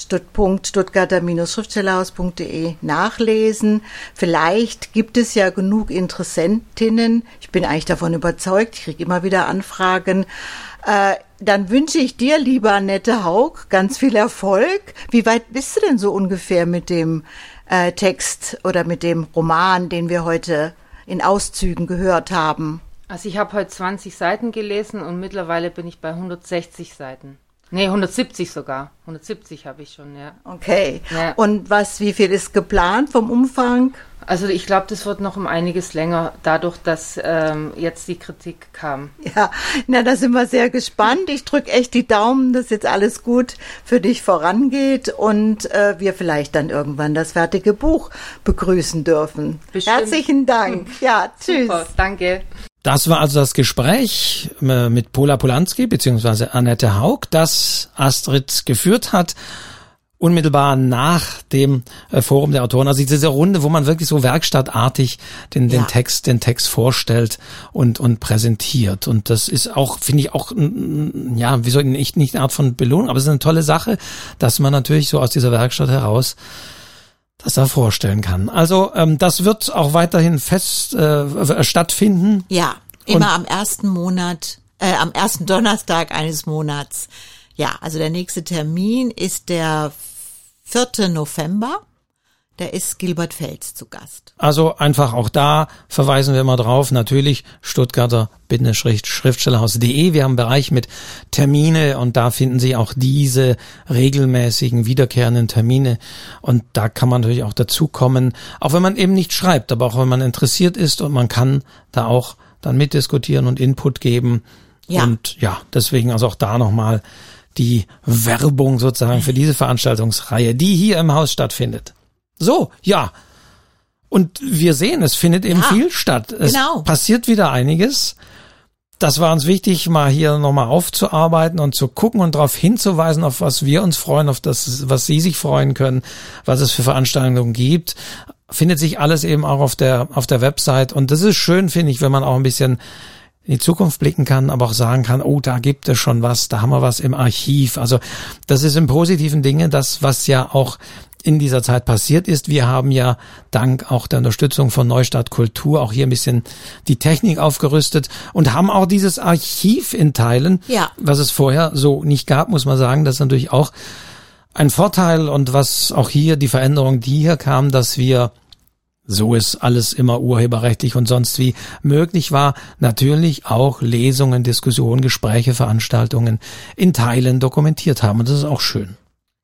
Stuttgarter-Schriftstellerhaus.de nachlesen. Vielleicht gibt es ja genug Interessentinnen. Ich bin eigentlich davon überzeugt. Ich kriege immer wieder Anfragen. Äh, dann wünsche ich dir, lieber Annette Haug, ganz viel Erfolg. Wie weit bist du denn so ungefähr mit dem äh, Text oder mit dem Roman, den wir heute in Auszügen gehört haben? Also ich habe heute 20 Seiten gelesen und mittlerweile bin ich bei 160 Seiten. Nee, 170 sogar. 170 habe ich schon, ja. Okay. Ja. Und was, wie viel ist geplant vom Umfang? Also ich glaube, das wird noch um einiges länger, dadurch, dass ähm, jetzt die Kritik kam. Ja, na, da sind wir sehr gespannt. Ich drücke echt die Daumen, dass jetzt alles gut für dich vorangeht und äh, wir vielleicht dann irgendwann das fertige Buch begrüßen dürfen. Bestimmt. Herzlichen Dank. Ja, tschüss. Super, danke. Das war also das Gespräch äh, mit Pola Polanski bzw. Annette Haug, das Astrid geführt hat, unmittelbar nach dem äh, Forum der Autoren. Also diese Runde, wo man wirklich so werkstattartig den, den ja. Text, den Text vorstellt und, und präsentiert. Und das ist auch, finde ich auch, ja, wie soll ich nicht eine Art von Belohnung, aber es ist eine tolle Sache, dass man natürlich so aus dieser Werkstatt heraus das da vorstellen kann. Also ähm, das wird auch weiterhin fest äh, stattfinden. Ja, immer Und am ersten Monat, äh, am ersten Donnerstag eines Monats. Ja, also der nächste Termin ist der 4. November. Da ist Gilbert Fels zu Gast. Also einfach auch da verweisen wir mal drauf. Natürlich Stuttgarter-Schriftstellerhaus.de. Wir haben einen Bereich mit Termine und da finden Sie auch diese regelmäßigen, wiederkehrenden Termine. Und da kann man natürlich auch dazukommen, auch wenn man eben nicht schreibt, aber auch wenn man interessiert ist und man kann da auch dann mitdiskutieren und Input geben. Ja. Und ja, deswegen also auch da nochmal die Werbung sozusagen für diese Veranstaltungsreihe, die hier im Haus stattfindet. So, ja. Und wir sehen, es findet eben ja, viel statt. Es genau. passiert wieder einiges. Das war uns wichtig, mal hier nochmal aufzuarbeiten und zu gucken und darauf hinzuweisen, auf was wir uns freuen, auf das, was Sie sich freuen können, was es für Veranstaltungen gibt. Findet sich alles eben auch auf der, auf der Website. Und das ist schön, finde ich, wenn man auch ein bisschen in die Zukunft blicken kann, aber auch sagen kann, oh, da gibt es schon was, da haben wir was im Archiv. Also das ist im positiven Dinge das, was ja auch in dieser Zeit passiert ist. Wir haben ja dank auch der Unterstützung von Neustadt Kultur auch hier ein bisschen die Technik aufgerüstet und haben auch dieses Archiv in Teilen, ja. was es vorher so nicht gab, muss man sagen. Das ist natürlich auch ein Vorteil und was auch hier die Veränderung, die hier kam, dass wir so ist alles immer urheberrechtlich und sonst wie möglich war, natürlich auch Lesungen, Diskussionen, Gespräche, Veranstaltungen in Teilen dokumentiert haben. Und das ist auch schön.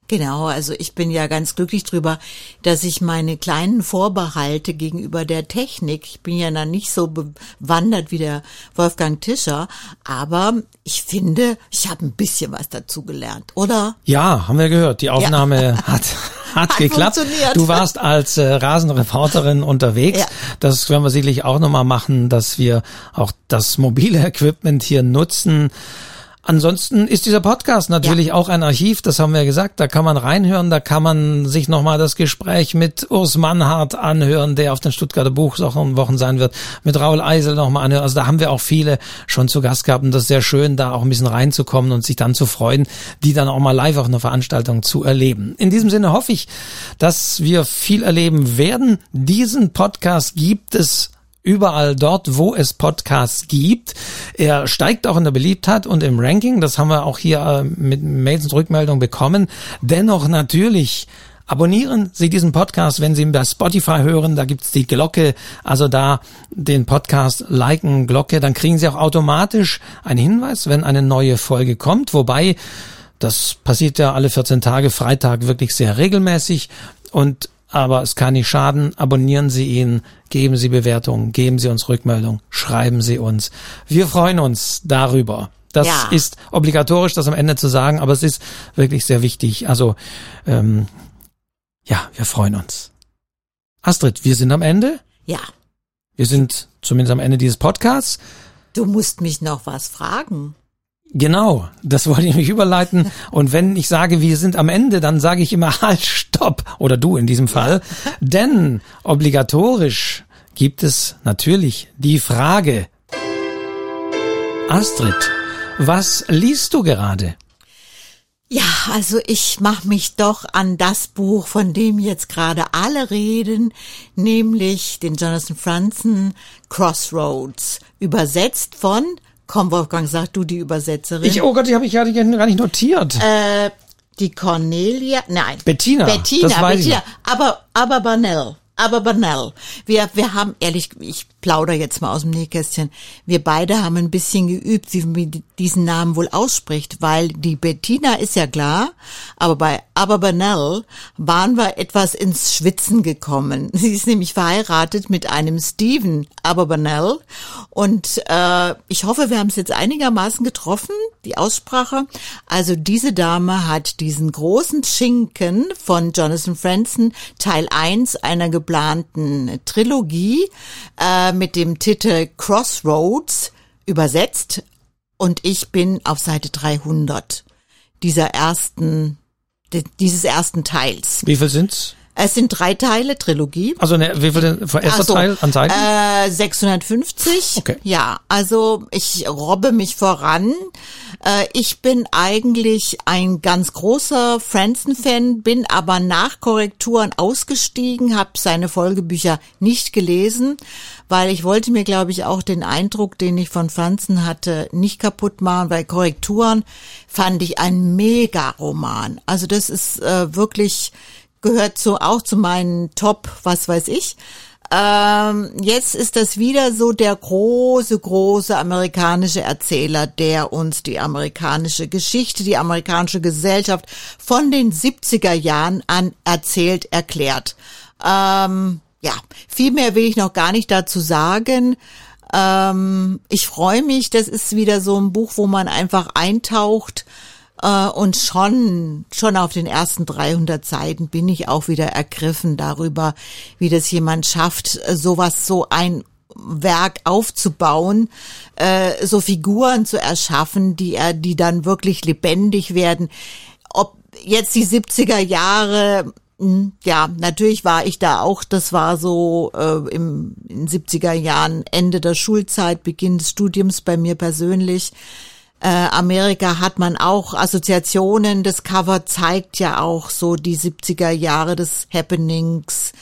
Genau, also ich bin ja ganz glücklich drüber, dass ich meine kleinen Vorbehalte gegenüber der Technik, ich bin ja dann nicht so bewandert wie der Wolfgang Tischer, aber ich finde, ich habe ein bisschen was dazu gelernt, oder? Ja, haben wir gehört. Die Aufnahme ja. hat hat, hat geklappt. Du warst als äh, Rasenreporterin unterwegs. Ja. Das werden wir sicherlich auch nochmal machen, dass wir auch das mobile Equipment hier nutzen. Ansonsten ist dieser Podcast natürlich ja. auch ein Archiv, das haben wir gesagt, da kann man reinhören, da kann man sich nochmal das Gespräch mit Urs Mannhardt anhören, der auf den Stuttgarter Buchwochen sein wird, mit Raul Eisel nochmal anhören. Also da haben wir auch viele schon zu Gast gehabt und das ist sehr schön, da auch ein bisschen reinzukommen und sich dann zu freuen, die dann auch mal live auf einer Veranstaltung zu erleben. In diesem Sinne hoffe ich, dass wir viel erleben werden. Diesen Podcast gibt es überall dort, wo es Podcasts gibt. Er steigt auch in der Beliebtheit und im Ranking. Das haben wir auch hier äh, mit Mails und Rückmeldungen bekommen. Dennoch natürlich Abonnieren Sie diesen Podcast, wenn Sie ihn bei Spotify hören, da gibt's die Glocke, also da den Podcast liken, Glocke, dann kriegen Sie auch automatisch einen Hinweis, wenn eine neue Folge kommt, wobei das passiert ja alle 14 Tage, Freitag wirklich sehr regelmäßig und aber es kann nicht schaden. Abonnieren Sie ihn, geben Sie Bewertungen, geben Sie uns Rückmeldung, schreiben Sie uns. Wir freuen uns darüber. Das ja. ist obligatorisch, das am Ende zu sagen, aber es ist wirklich sehr wichtig. Also ähm, ja, wir freuen uns. Astrid, wir sind am Ende. Ja. Wir sind zumindest am Ende dieses Podcasts. Du musst mich noch was fragen. Genau, das wollte ich mich überleiten. Und wenn ich sage, wir sind am Ende, dann sage ich immer halt, stopp. Oder du in diesem Fall. Denn obligatorisch gibt es natürlich die Frage. Astrid, was liest du gerade? Ja, also ich mache mich doch an das Buch, von dem jetzt gerade alle reden, nämlich den Jonathan Franzen Crossroads, übersetzt von, komm Wolfgang, sag du die Übersetzerin. Ich, oh Gott, die habe ich ja gar nicht notiert. Äh, die Cornelia, nein. Bettina. Bettina, Bettina, ich. aber, aber Banell aber banal. Wir, wir haben, ehrlich, ich plauder jetzt mal aus dem Nähkästchen, wir beide haben ein bisschen geübt, wie man diesen Namen wohl ausspricht, weil die Bettina ist ja klar, aber bei Aberbanel waren wir etwas ins Schwitzen gekommen. Sie ist nämlich verheiratet mit einem Steven Aberbanel und äh, ich hoffe, wir haben es jetzt einigermaßen getroffen, die Aussprache. Also diese Dame hat diesen großen Schinken von Jonathan Franzen, Teil 1 einer geplanten Trilogie äh, mit dem Titel Crossroads übersetzt und ich bin auf Seite 300 dieser ersten dieses ersten Teils. Wie viel sind's? Es sind drei Teile, Trilogie. Also ne, wie viel denn erster so, Teil an Seiten? Äh, 650. Okay. Ja, also ich robbe mich voran. Äh, ich bin eigentlich ein ganz großer Franzen-Fan, bin aber nach Korrekturen ausgestiegen, habe seine Folgebücher nicht gelesen, weil ich wollte mir, glaube ich, auch den Eindruck, den ich von Franzen hatte, nicht kaputt machen, weil Korrekturen fand ich ein Mega-Roman. Also das ist äh, wirklich gehört so auch zu meinen Top, was weiß ich. Ähm, jetzt ist das wieder so der große, große amerikanische Erzähler, der uns die amerikanische Geschichte, die amerikanische Gesellschaft von den 70er Jahren an erzählt, erklärt. Ähm, ja, viel mehr will ich noch gar nicht dazu sagen. Ähm, ich freue mich, das ist wieder so ein Buch, wo man einfach eintaucht und schon, schon auf den ersten 300 Seiten bin ich auch wieder ergriffen darüber, wie das jemand schafft, sowas, so ein Werk aufzubauen, äh, so Figuren zu erschaffen, die er, die dann wirklich lebendig werden. Ob jetzt die 70er Jahre, hm, ja, natürlich war ich da auch, das war so äh, im in 70er Jahren, Ende der Schulzeit, Beginn des Studiums bei mir persönlich äh, Amerika hat man auch Assoziationen. Das Cover zeigt ja auch so die 70er Jahre des Happenings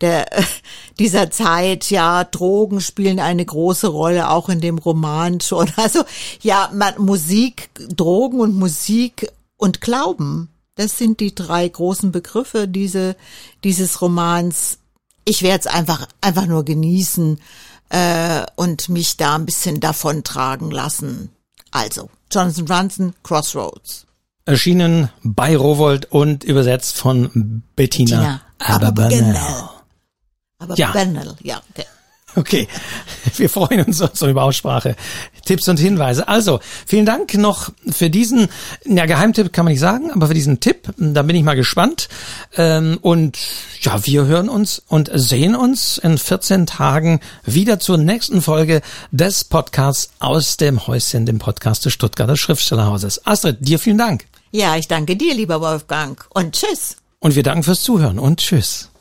der, dieser Zeit. Ja, Drogen spielen eine große Rolle, auch in dem Roman schon. Also, ja, man, Musik, Drogen und Musik und Glauben. Das sind die drei großen Begriffe diese, dieses Romans. Ich werde es einfach, einfach nur genießen äh, und mich da ein bisschen davon tragen lassen. Also, Jonathan Franzen, Crossroads. Erschienen bei Rowold und übersetzt von Bettina, Bettina Aberbanel. Aber ja. ja. Okay. Okay, wir freuen uns so über Aussprache, Tipps und Hinweise. Also, vielen Dank noch für diesen, ja, Geheimtipp kann man nicht sagen, aber für diesen Tipp, da bin ich mal gespannt. Ähm, und ja, wir hören uns und sehen uns in 14 Tagen wieder zur nächsten Folge des Podcasts aus dem Häuschen, dem Podcast des Stuttgarter Schriftstellerhauses. Astrid, dir vielen Dank. Ja, ich danke dir, lieber Wolfgang. Und tschüss. Und wir danken fürs Zuhören und tschüss.